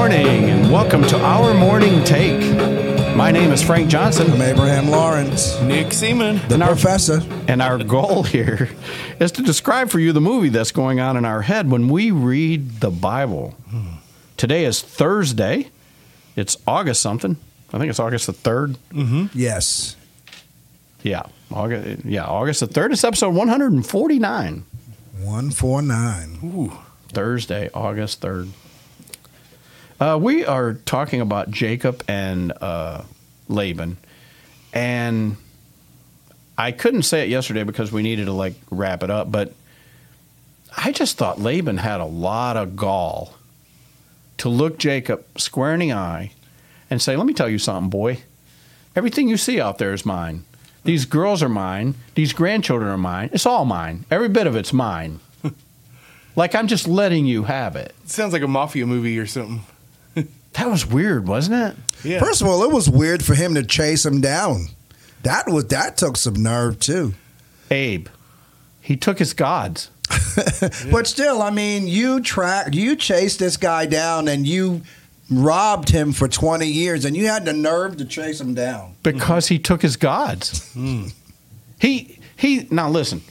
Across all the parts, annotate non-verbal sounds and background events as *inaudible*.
morning, and welcome to our morning take. My name is Frank Johnson, I'm Abraham Lawrence, Nick Seaman. the And our- professor. and our goal here is to describe for you the movie that's going on in our head when we read the Bible. Today is Thursday. It's August something. I think it's August the 3rd. Mm-hmm. Yes. Yeah, August, yeah, August the 3rd. It's episode 149. 149. Thursday, August 3rd. Uh, we are talking about Jacob and uh, Laban. And I couldn't say it yesterday because we needed to like wrap it up, but I just thought Laban had a lot of gall to look Jacob square in the eye and say, Let me tell you something, boy. Everything you see out there is mine. These girls are mine. These grandchildren are mine. It's all mine. Every bit of it's mine. *laughs* like I'm just letting you have it. Sounds like a mafia movie or something. That was weird, wasn't it? Yeah. First of all, it was weird for him to chase him down. That was that took some nerve too. Abe, he took his gods. *laughs* But still, I mean, you tracked, you chased this guy down, and you robbed him for 20 years, and you had the nerve to chase him down. because he took his gods. Hmm. He he. Now listen,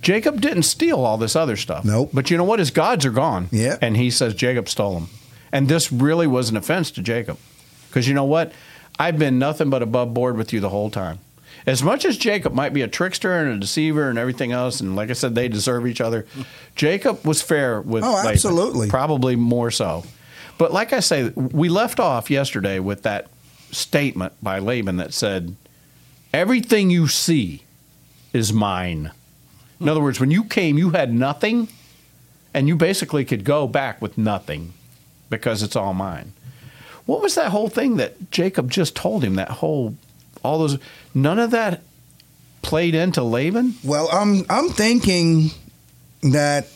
Jacob didn't steal all this other stuff. Nope. But you know what? His gods are gone. Yeah. And he says Jacob stole them, and this really was an offense to Jacob, because you know what? I've been nothing but above board with you the whole time. As much as Jacob might be a trickster and a deceiver and everything else, and like I said, they deserve each other. Jacob was fair with Oh, Laban, absolutely. probably more so. But like I say, we left off yesterday with that statement by Laban that said, Everything you see is mine. In other words, when you came, you had nothing, and you basically could go back with nothing because it's all mine. What was that whole thing that Jacob just told him? That whole, all those, none of that played into Laban? Well, I'm I'm thinking that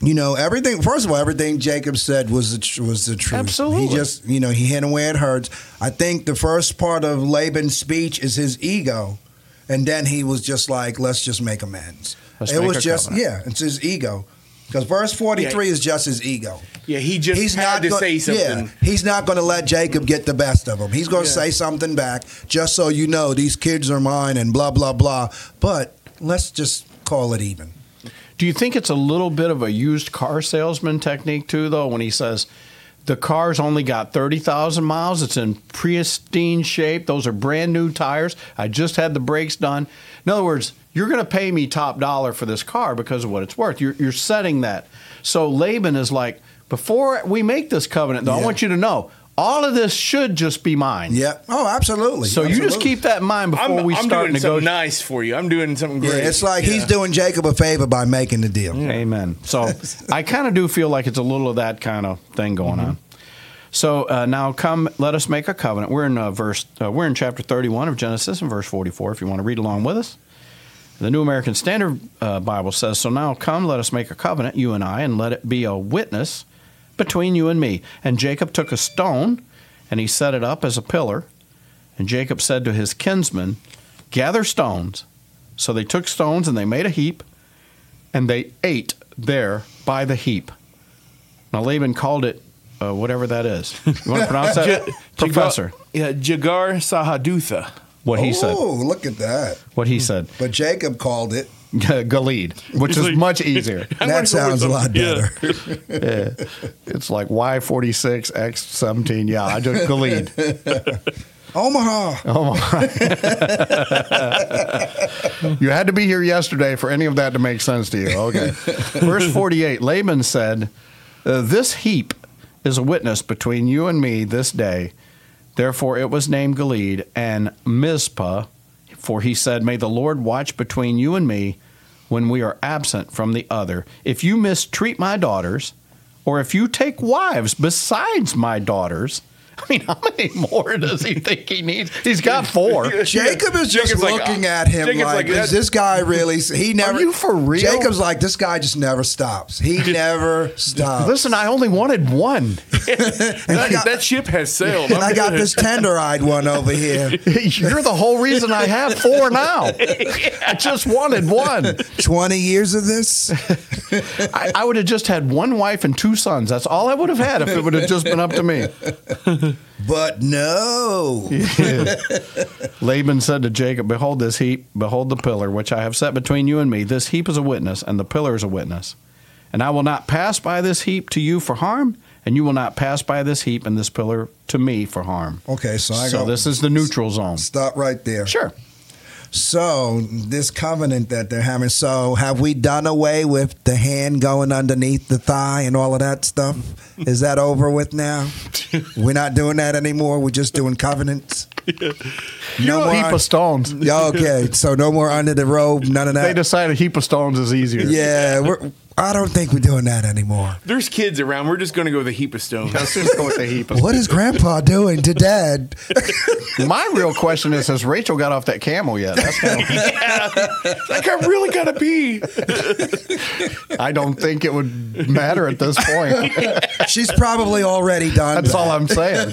you know everything. First of all, everything Jacob said was the tr- was the truth. Absolutely. He just you know he hit him where it hurts. I think the first part of Laban's speech is his ego, and then he was just like, "Let's just make amends." Let's it make was just covenant. yeah, it's his ego. Because verse forty three Yeah. is just his ego. Yeah, he just he's had to go- say something. Yeah, he's not going to let Jacob get the best of him. He's going to Yeah. say something back, just so you know these kids are mine and blah blah blah. But let's just call it even. Do you think it's a little bit of a used car salesman technique too, though, when he says the car's only got thirty thousand miles, it's in pristine shape, those are brand new tires, I just had the brakes done. In other words, you're going to pay me top dollar for this car because of what it's worth. You're, you're setting that. So Laban is like, before we make this covenant, though, I want you to know all of this should just be mine. Yeah. Oh, absolutely. So you just keep that in mind before I'm, we I'm start doing something negotiating. nice for you. I'm doing something Yeah, great. it's like he's doing Jacob a favor by making the deal. Amen. So *laughs* I kind of do feel like it's a little of that kind of thing going on. So uh, now come, let us make a covenant. We're in uh, verse. Uh, we're in chapter thirty-one of Genesis, and verse forty-four. If you want to read along with us, the New American Standard uh, Bible says, "So now come, let us make a covenant, you and I, and let it be a witness between you and me." And Jacob took a stone, and he set it up as a pillar. And Jacob said to his kinsmen, "Gather stones." So they took stones and they made a heap, and they ate there by the heap. Now Laban called it uh, whatever that is. You want to pronounce that, *laughs* J- Professor? Jagar, yeah, Jagar Sahadutha. What he said. oh, look at that. What he said. But Jacob called it. *laughs* Galeed, which is like- much easier. *laughs* That sounds a lot yeah. *laughs* better. It's like Y forty six X seventeen. Yeah, I just Galeed. Omaha. My! you had to be here yesterday for any of that to make sense to you. Okay. Verse forty-eight. Laban said, uh, "This heap is a witness between you and me this day. Therefore, it was named Gilead and Mizpah, for he said, May the Lord watch between you and me when we are absent from the other. If you mistreat my daughters, or if you take wives besides my daughters, I mean, how many more does he think he needs? He's got *laughs* four. Jacob is just Jacob's like, looking uh, at him Jacob's like, like, is this guy really? He never. Are you for real? Jacob's like, this guy just never stops. He never stops. Listen, I only wanted one. *laughs* that, that ship has sailed. and I got this tender-eyed one over here. *laughs* You're the whole reason I have four now. I just wanted one. Twenty years of this. I, I would have just had one wife and two sons. That's all I would have had if it would have just been up to me. But no. Laban said to Jacob, Behold this heap, behold the pillar, which I have set between you and me. This heap is a witness, and the pillar is a witness. And I will not pass by this heap to you for harm, and you will not pass by this heap and this pillar to me for harm. Okay, so I So go. this is the neutral zone. Stop right there. Sure. So this covenant that they're having. So have we done away with the hand going underneath the thigh and all of that stuff? *laughs* Is that over with now? We're not doing that anymore. We're just doing covenants. No a heap of stones. Yeah, okay, so no more under the robe. None of that. They decided a heap of stones is easier. yeah, we're, I don't think we're doing that anymore. There's kids around. We're just going to go with a heap of stones. Let's just go with the heap of What is Grandpa doing to Dad? *laughs* My real question is: Has Rachel got off that camel yet? That's kind like I really gotta pee. *laughs* I don't think it would matter at this point. *laughs* She's probably already done. That's that. all I'm saying.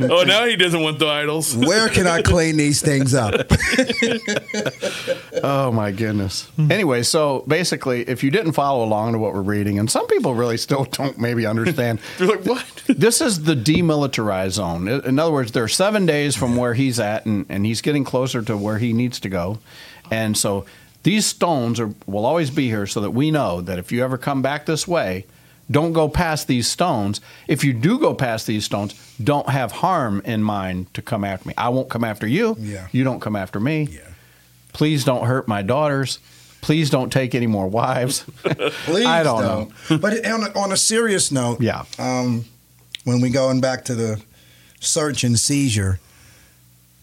Oh, now he doesn't want the idols. Where can I clean these things up? Oh my goodness. Anyway, so basically, if you didn't follow along to what we're reading, and some people really still *laughs* don't maybe understand, *laughs* They're like, what? *laughs* this is the demilitarized zone. In other words, there are seven days from where he's at, and, and he's getting closer to where he needs to go. And so these stones are, will always be here so that we know that if you ever come back this way, don't go past these stones. If you do go past these stones, don't have harm in mind to come after me. I won't come after you. Yeah. You don't come after me. Yeah. Please don't hurt my daughters. Please don't take any more wives. *laughs* Please I don't know. But on a, on a serious note, Yeah. Um, when we going back to the search and seizure,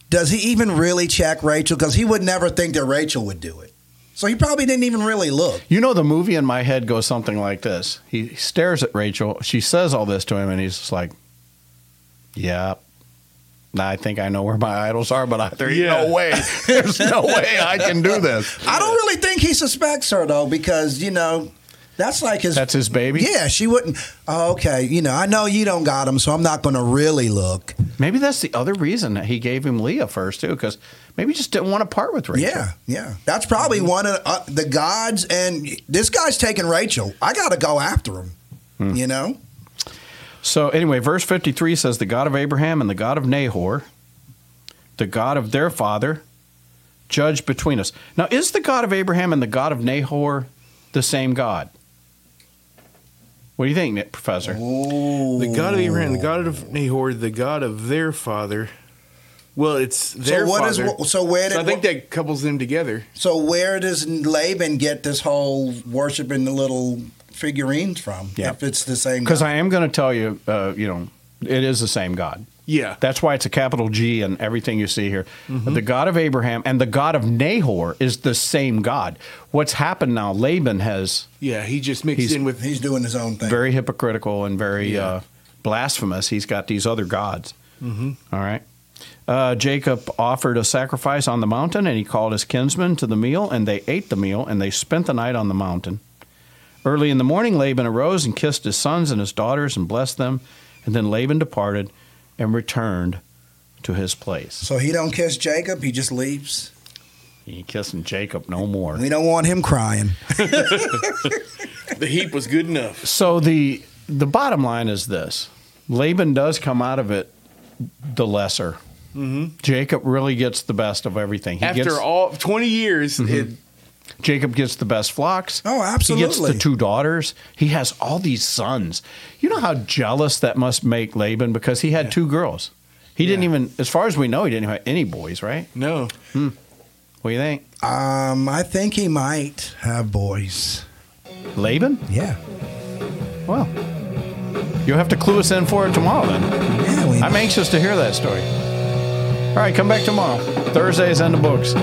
does he even really check Rachel? Because he would never think that Rachel would do it. So he probably didn't even really look. You know, the movie in my head goes something like this. He stares at Rachel. She says all this to him, and he's just like, "Yeah, I think I know where my idols are, but I, there's Yeah. no way. *laughs* There's no way I can do this." I don't really think he suspects her though, because you know that's like his. That's his baby. Yeah, she wouldn't. Oh, okay, you know, I know you don't got him, so I'm not going to really look. Maybe that's the other reason that he gave him Leah first too, because maybe he just didn't want to part with Rachel. Yeah, yeah, that's probably one of uh, the gods. And this guy's taking Rachel. I got to go after him. Hmm. You know. So anyway, verse 53 says, The God of Abraham and the God of Nahor, the God of their father, judge between us. Now, is the God of Abraham and the God of Nahor the same God? What do you think, Nick, Professor? The God of Abraham, the God of Nahor, the God of their father. Well, it's their what is- father. so where did- I think that couples them together. So where does Laban get this whole worshiping the little figurines from? Yeah. If it's the same. Because I am going to tell you, uh, you know, it is the same God. Yeah. That's why it's a capital G and everything you see here. Mm-hmm. The God of Abraham and the God of Nahor is the same God. What's happened now, Laban has Yeah, he just mixed He's- in with he's doing his own thing. very hypocritical and very Yeah. uh, blasphemous. He's got these other gods. Mm-hmm. right. Uh, Jacob offered a sacrifice on the mountain, and he called his kinsmen to the meal, and they ate the meal, and they spent the night on the mountain. Early in the morning, Laban arose and kissed his sons and his daughters and blessed them, and then Laban departed and returned to his place. so he don't kiss Jacob. He just leaves. He ain't kissing Jacob no more. We don't want him crying. *laughs* the heap was good enough. So the the bottom line is this: Laban does come out of it the lesser. Mm-hmm. Jacob really gets the best of everything. He After gets, all 20 years, mm-hmm. it, Jacob gets the best flocks. Oh, absolutely. He gets the two daughters. He has all these sons. You know how jealous that must make Laban because he had two girls. He didn't even, as far as we know, he didn't have any boys, right? no. What do you think? Um, I think he might have boys. Laban? Yeah. Well, you'll have to clue us in for it tomorrow then. Yeah. We, I'm anxious to hear that story. All right, come back tomorrow. Thursdays and the books.